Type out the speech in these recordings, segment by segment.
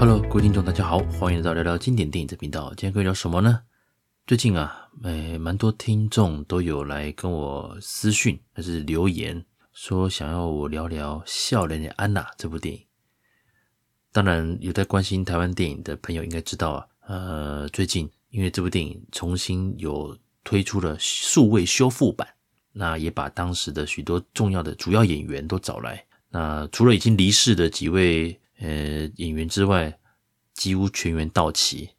Hello，各位听众，大家好，欢迎来到聊聊经典电影这频道。今天可以聊什么呢？最近啊，诶，蛮多听众都有来跟我私讯，还是留言，说想要我聊聊《少年的安娜》这部电影。当然，有在关心台湾电影的朋友应该知道啊，呃，最近因为这部电影重新有推出了数位修复版，那也把当时的许多重要的主要演员都找来。那除了已经离世的几位。呃，演员之外，几乎全员到齐。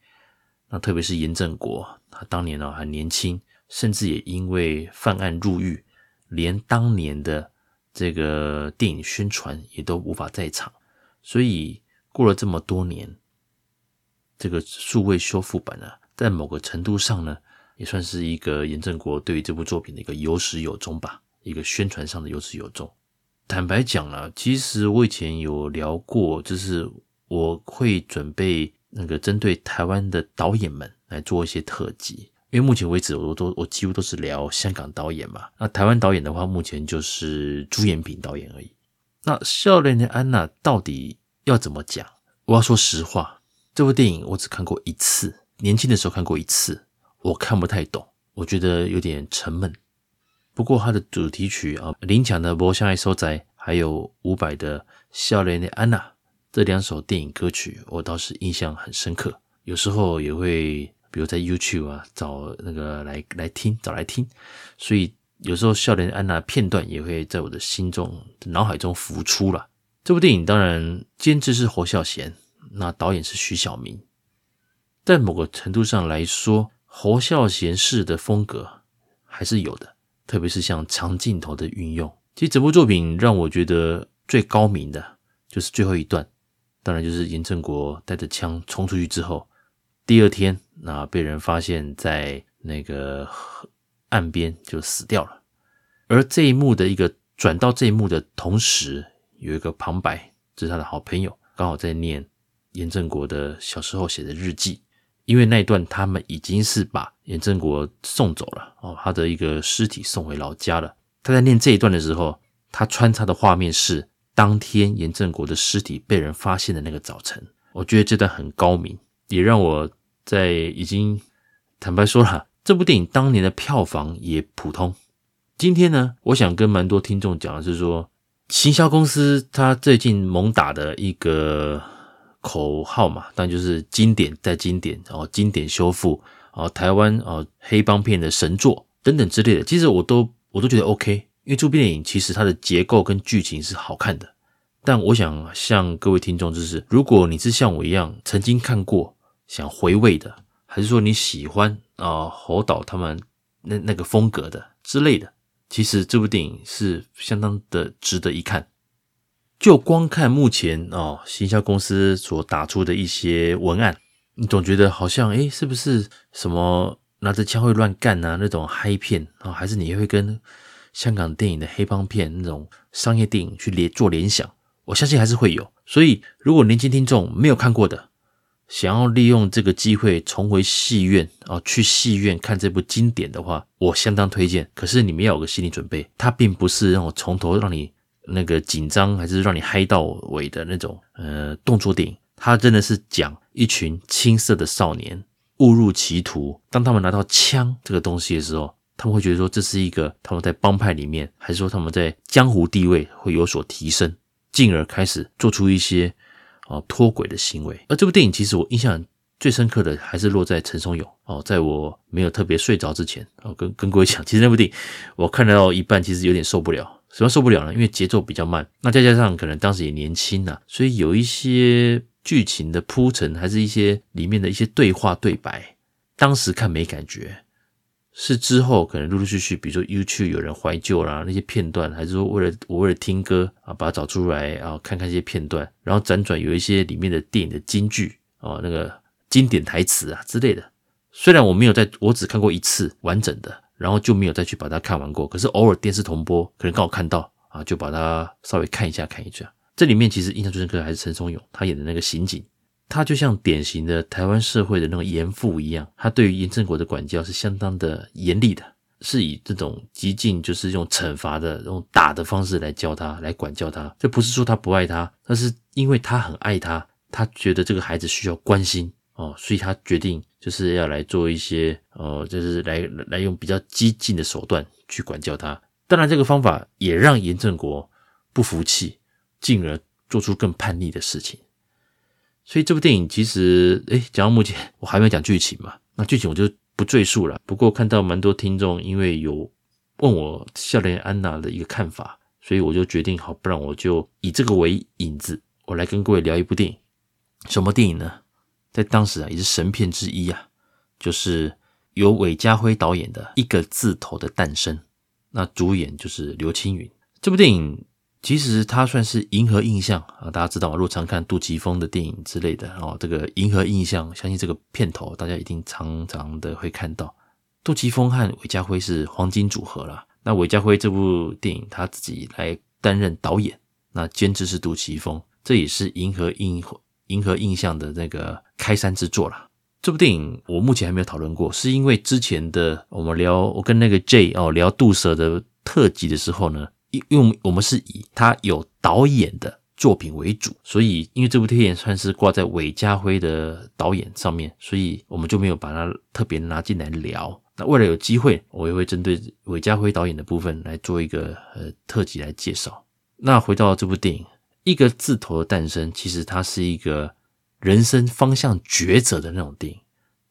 那特别是严正国，他当年呢、还年轻，甚至也因为犯案入狱，连当年的这个电影宣传也都无法在场。所以过了这么多年，这个数位修复版呢，在某个程度上呢，也算是一个严正国对于这部作品的一个有始有终吧，一个宣传上的有始有终。坦白讲了，其实我以前有聊过，就是我会准备那个针对台湾的导演们来做一些特辑，因为目前为止我都我几乎都是聊香港导演嘛。那台湾导演的话，目前就是朱延平导演而已。那《少年的安娜》到底要怎么讲？我要说实话，这部电影我只看过一次，年轻的时候看过一次，我看不太懂，我觉得有点沉闷。不过他的主题曲啊，林强的《无啥爱所在》，还有伍佰的《笑脸的安娜》这两首电影歌曲，我倒是印象很深刻。有时候也会，比如在 YouTube 啊找那个来来听，找来听。所以有时候《笑脸的安娜》片段也会在我的心中、脑海中浮出了。这部电影当然监制是侯孝贤，那导演是徐晓明。在某个程度上来说，侯孝贤式的风格还是有的。特别是像长镜头的运用，其实整部作品让我觉得最高明的就是最后一段，当然就是严正国带着枪冲出去之后，第二天那被人发现在那个岸边就死掉了。而这一幕的一个转到这一幕的同时，有一个旁白，这是他的好朋友，刚好在念严正国的小时候写的日记。因为那一段他们已经是把严正国送走了哦，他的一个尸体送回老家了。他在念这一段的时候，他穿插的画面是当天严正国的尸体被人发现的那个早晨。我觉得这段很高明，也让我在已经坦白说了，这部电影当年的票房也普通。今天呢，我想跟蛮多听众讲的是说，行销公司他最近猛打的一个。口号嘛，但就是经典再经典，然后经典修复，啊，台湾啊黑帮片的神作等等之类的，其实我都我都觉得 OK，因为这部电影其实它的结构跟剧情是好看的。但我想向各位听众就是，如果你是像我一样曾经看过想回味的，还是说你喜欢啊侯导他们那那个风格的之类的，其实这部电影是相当的值得一看。就光看目前哦，行销公司所打出的一些文案，你总觉得好像诶，是不是什么拿着枪会乱干啊那种嗨片啊？还是你会跟香港电影的黑帮片那种商业电影去联做联想？我相信还是会有。所以，如果年轻听众没有看过的，想要利用这个机会重回戏院啊，去戏院看这部经典的话，我相当推荐。可是你们要有个心理准备，它并不是让我从头让你。那个紧张还是让你嗨到尾的那种呃动作电影，它真的是讲一群青涩的少年误入歧途，当他们拿到枪这个东西的时候，他们会觉得说，这是一个他们在帮派里面，还是说他们在江湖地位会有所提升，进而开始做出一些哦脱轨的行为。而这部电影其实我印象最深刻的还是落在陈松勇哦，在我没有特别睡着之前哦，跟跟各位讲，其实那部电影我看到一半，其实有点受不了。什么受不了呢？因为节奏比较慢，那再加上可能当时也年轻呐，所以有一些剧情的铺陈，还是一些里面的一些对话对白，当时看没感觉，是之后可能陆陆续续，比如说 YouTube 有人怀旧啦，那些片段，还是说为了我为了听歌啊，把它找出来啊，看看一些片段，然后辗转有一些里面的电影的金句啊，那个经典台词啊之类的，虽然我没有在，我只看过一次完整的。然后就没有再去把它看完过，可是偶尔电视重播，可能刚好看到啊，就把它稍微看一下看一下。这里面其实印象最深刻还是陈松勇他演的那个刑警，他就像典型的台湾社会的那种严父一样，他对于严正国的管教是相当的严厉的，是以这种极尽就是用惩罚的、这种打的方式来教他、来管教他。这不是说他不爱他，而是因为他很爱他，他觉得这个孩子需要关心哦，所以他决定就是要来做一些哦，就是来来用比较激进的手段去管教他。当然，这个方法也让严正国不服气，进而做出更叛逆的事情。所以这部电影其实，诶，讲到目前我还没有讲剧情嘛，那剧情我就不赘述了。不过看到蛮多听众因为有问我笑脸安娜的一个看法，所以我就决定好，不然我就以这个为引子，我来跟各位聊一部电影。什么电影呢？在当时啊，也是神片之一啊，就是由韦家辉导演的《一个字头的诞生》。那主演就是刘青云。这部电影其实它算是银河映像啊，大家知道吗？如果常看杜琪峰的电影之类的哦，这个银河映像，相信这个片头大家一定常常的会看到。杜琪峰和韦家辉是黄金组合啦。那韦家辉这部电影他自己来担任导演，那监制是杜琪峰，这也是银河映银河映像的那个开山之作啦。这部电影我目前还没有讨论过，是因为之前的我们聊我跟那个 J 哦聊杜 Sir 的特辑的时候呢，因因为我们是以他有导演的作品为主，所以因为这部电影算是挂在韦家辉的导演上面，所以我们就没有把它特别拿进来聊。那为了有机会，我也会针对韦家辉导演的部分来做一个呃特辑来介绍。那回到这部电影，一个字头的诞生，其实它是一个。人生方向抉择的那种电影，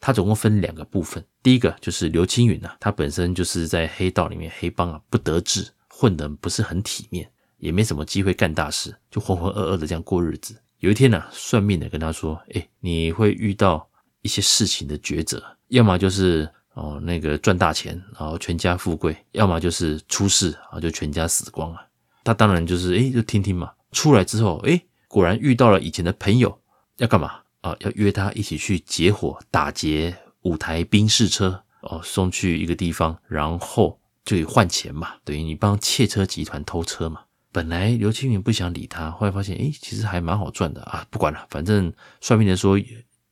它总共分两个部分。第一个就是刘青云啊，他本身就是在黑道里面黑帮啊不得志，混得不是很体面，也没什么机会干大事，就浑浑噩噩的这样过日子。有一天呢、啊，算命的跟他说：“哎，你会遇到一些事情的抉择，要么就是哦那个赚大钱，然后全家富贵；要么就是出事啊，就全家死光了。”他当然就是哎，就听听嘛。出来之后，哎，果然遇到了以前的朋友。要干嘛啊？要约他一起去劫火，打劫五台宾士车哦，送去一个地方，然后就以换钱嘛。等于你帮窃车集团偷车嘛。本来刘青云不想理他，后来发现诶，其实还蛮好赚的啊。不管了，反正算命的说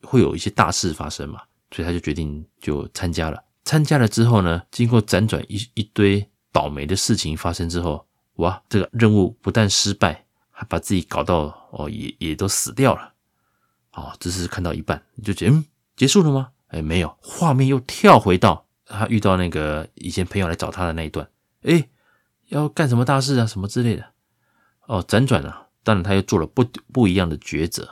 会有一些大事发生嘛，所以他就决定就参加了。参加了之后呢，经过辗转一一堆倒霉的事情发生之后，哇，这个任务不但失败，还把自己搞到哦，也也都死掉了。哦，只是看到一半你就觉得嗯，结束了吗？哎，没有，画面又跳回到他遇到那个以前朋友来找他的那一段，哎，要干什么大事啊，什么之类的。哦，辗转了，当然他又做了不不一样的抉择，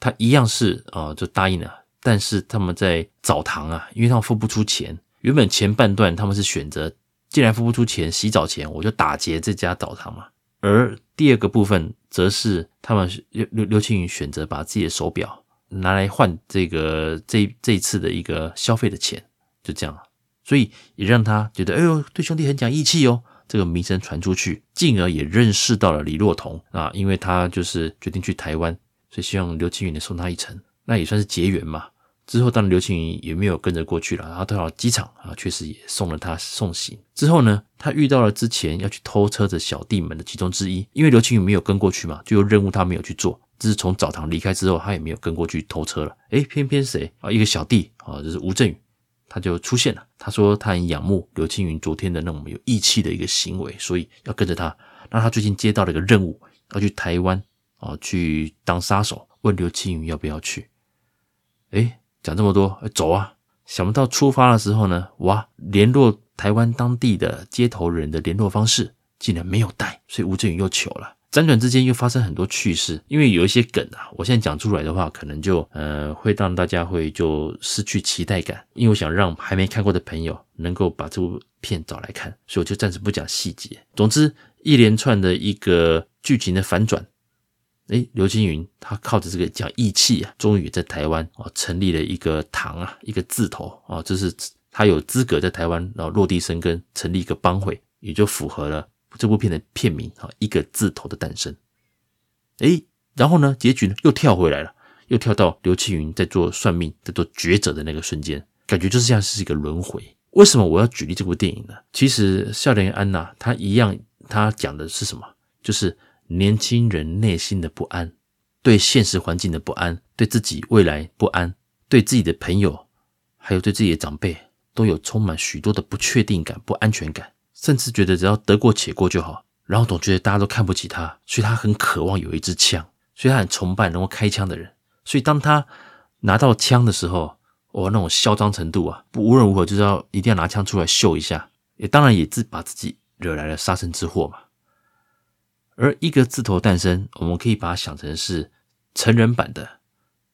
他一样是哦，就答应了，但是他们在澡堂啊，因为他们付不出钱，原本前半段他们是选择，既然付不出钱，洗澡钱我就打劫这家澡堂嘛，而第二个部分则是他们刘刘刘青云选择把自己的手表。拿来换这个这这一次的一个消费的钱，就这样，所以也让他觉得，哎呦，对兄弟很讲义气哦。这个名声传出去，进而也认识到了李若彤啊，因为他就是决定去台湾，所以希望刘青云能送他一程，那也算是结缘嘛。之后当然刘青云也没有跟着过去了，然后到了机场啊，确实也送了他送行。之后呢，他遇到了之前要去偷车的小弟们的其中之一，因为刘青云没有跟过去嘛，就有任务他没有去做。自从澡堂离开之后，他也没有跟过去偷车了。诶，偏偏谁啊？一个小弟啊，就是吴镇宇，他就出现了。他说他很仰慕刘青云昨天的那种有义气的一个行为，所以要跟着他。那他最近接到了一个任务，要去台湾啊，去当杀手。问刘青云要不要去？诶，讲这么多，走啊！想不到出发的时候呢，哇，联络台湾当地的接头人的联络方式竟然没有带，所以吴镇宇又糗了。辗转之间又发生很多趣事，因为有一些梗啊，我现在讲出来的话，可能就呃会让大家会就失去期待感。因为我想让还没看过的朋友能够把这部片找来看，所以我就暂时不讲细节。总之，一连串的一个剧情的反转，诶，刘青云他靠着这个讲义气啊，终于在台湾哦成立了一个堂啊，一个字头啊，这是他有资格在台湾然后落地生根，成立一个帮会，也就符合了。这部片的片名啊，一个字头的诞生。诶，然后呢，结局呢又跳回来了，又跳到刘青云在做算命、在做抉择的那个瞬间，感觉就是像是一个轮回。为什么我要举例这部电影呢？其实笑脸安娜她一样，她讲的是什么？就是年轻人内心的不安，对现实环境的不安，对自己未来不安，对自己的朋友，还有对自己的长辈，都有充满许多的不确定感、不安全感。甚至觉得只要得过且过就好，然后总觉得大家都看不起他，所以他很渴望有一支枪，所以他很崇拜能够开枪的人，所以当他拿到枪的时候，哦，那种嚣张程度啊，不无论如何就是要一定要拿枪出来秀一下，也当然也自把自己惹来了杀身之祸嘛。而一个字头诞生，我们可以把它想成是成人版的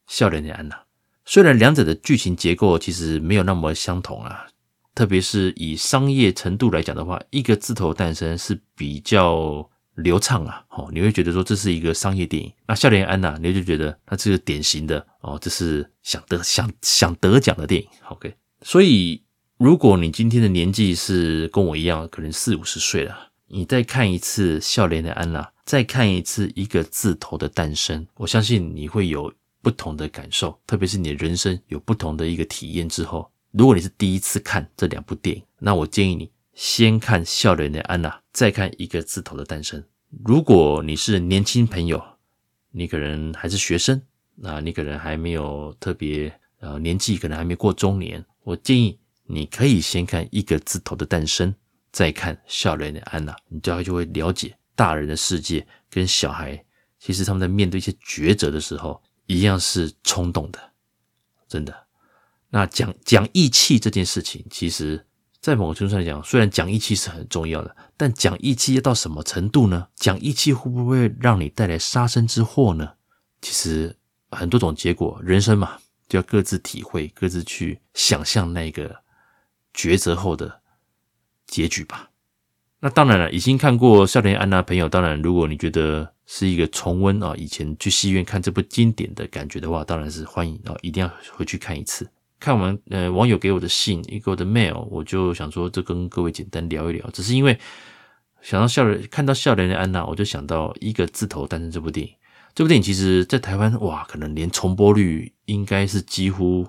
笑脸的安娜。虽然两者的剧情结构其实没有那么相同啊，特别是以商业程度来讲的话，一个字头诞生是比较流畅啊，哦，你会觉得说这是一个商业电影。那《笑脸安娜》，你就觉得它是个典型的哦，这是想得想想得奖的电影。OK，所以如果你今天的年纪是跟我一样，可能四五十岁了，你再看一次《笑脸的安娜》，再看一次《一个字头的诞生》，我相信你会有不同的感受，特别是你的人生有不同的一个体验之后，如果你是第一次看这两部电影，那我建议你。先看笑脸的安娜，再看一个字头的诞生。如果你是年轻朋友，你可能还是学生，那你可能还没有特别呃年纪，可能还没过中年。我建议你可以先看一个字头的诞生，再看笑脸的安娜，你大概就会了解大人的世界跟小孩，其实他们在面对一些抉择的时候，一样是冲动的，真的。那讲讲义气这件事情，其实。在某个程度上讲，虽然讲义气是很重要的，但讲义气要到什么程度呢？讲义气会不会让你带来杀身之祸呢？其实很多种结果，人生嘛，就要各自体会，各自去想象那个抉择后的结局吧。那当然了，已经看过《笑脸安娜》朋友，当然，如果你觉得是一个重温啊，以前去戏院看这部经典的感觉的话，当然是欢迎啊，一定要回去看一次。看完呃网友给我的信，一个我的 mail，我就想说，这跟各位简单聊一聊。只是因为想到笑，看到笑脸的安娜，我就想到一个字头诞生这部电影。这部电影其实，在台湾哇，可能连重播率应该是几乎，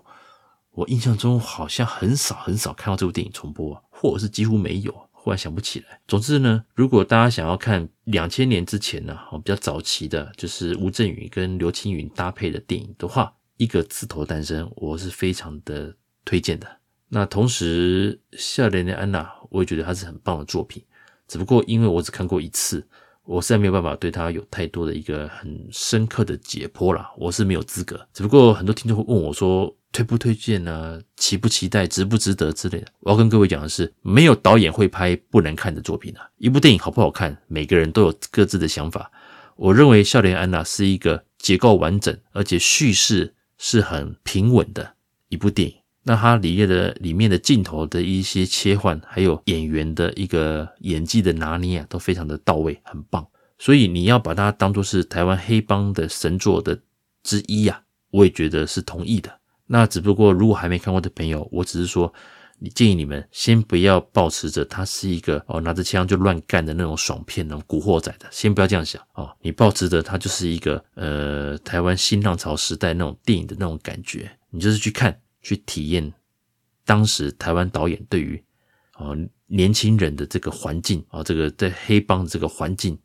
我印象中好像很少很少看到这部电影重播，或者是几乎没有，忽然想不起来。总之呢，如果大家想要看两千年之前呢，比较早期的，就是吴镇宇跟刘青云搭配的电影的话。一个字头诞生，我是非常的推荐的。那同时，笑脸的安娜，我也觉得它是很棒的作品。只不过因为我只看过一次，我实在没有办法对它有太多的一个很深刻的解剖啦，我是没有资格。只不过很多听众会问我说，推不推荐呢？期不期待？值不值得之类的。我要跟各位讲的是，没有导演会拍不能看的作品啊。一部电影好不好看，每个人都有各自的想法。我认为笑脸安娜是一个结构完整，而且叙事。是很平稳的一部电影，那它里面的里面的镜头的一些切换，还有演员的一个演技的拿捏啊，都非常的到位，很棒。所以你要把它当作是台湾黑帮的神作的之一啊，我也觉得是同意的。那只不过如果还没看过的朋友，我只是说。你建议你们先不要抱持着他是一个哦拿着枪就乱干的那种爽片，那种古惑仔的，先不要这样想哦。你抱持着他就是一个呃台湾新浪潮时代那种电影的那种感觉，你就是去看去体验当时台湾导演对于哦年轻人的这个环境啊，这个在黑帮的这个环境，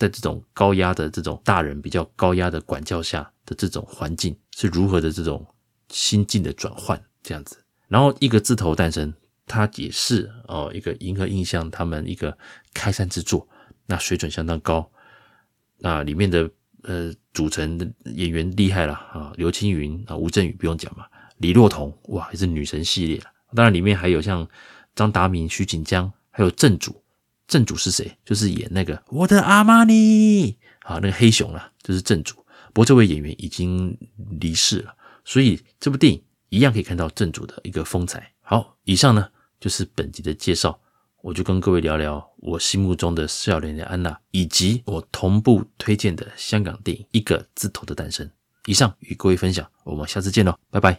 在这种高压的这种大人比较高压的管教下的这种环境是如何的这种心境的转换这样子。然后一个字头诞生，它也是哦一个银河映像他们一个开山之作，那水准相当高，那里面的呃组成演员厉害了啊，刘青云啊，吴镇宇不用讲嘛，李若彤哇也是女神系列了，当然里面还有像张达明、徐锦江，还有正主，正主是谁？就是演那个我的阿玛尼啊，那个黑熊啊，就是正主。不过这位演员已经离世了，所以这部电影。一样可以看到正主的一个风采。好，以上呢就是本集的介绍，我就跟各位聊聊我心目中的笑脸的安娜，以及我同步推荐的香港电影《一个字头的诞生》。以上与各位分享，我们下次见喽，拜拜。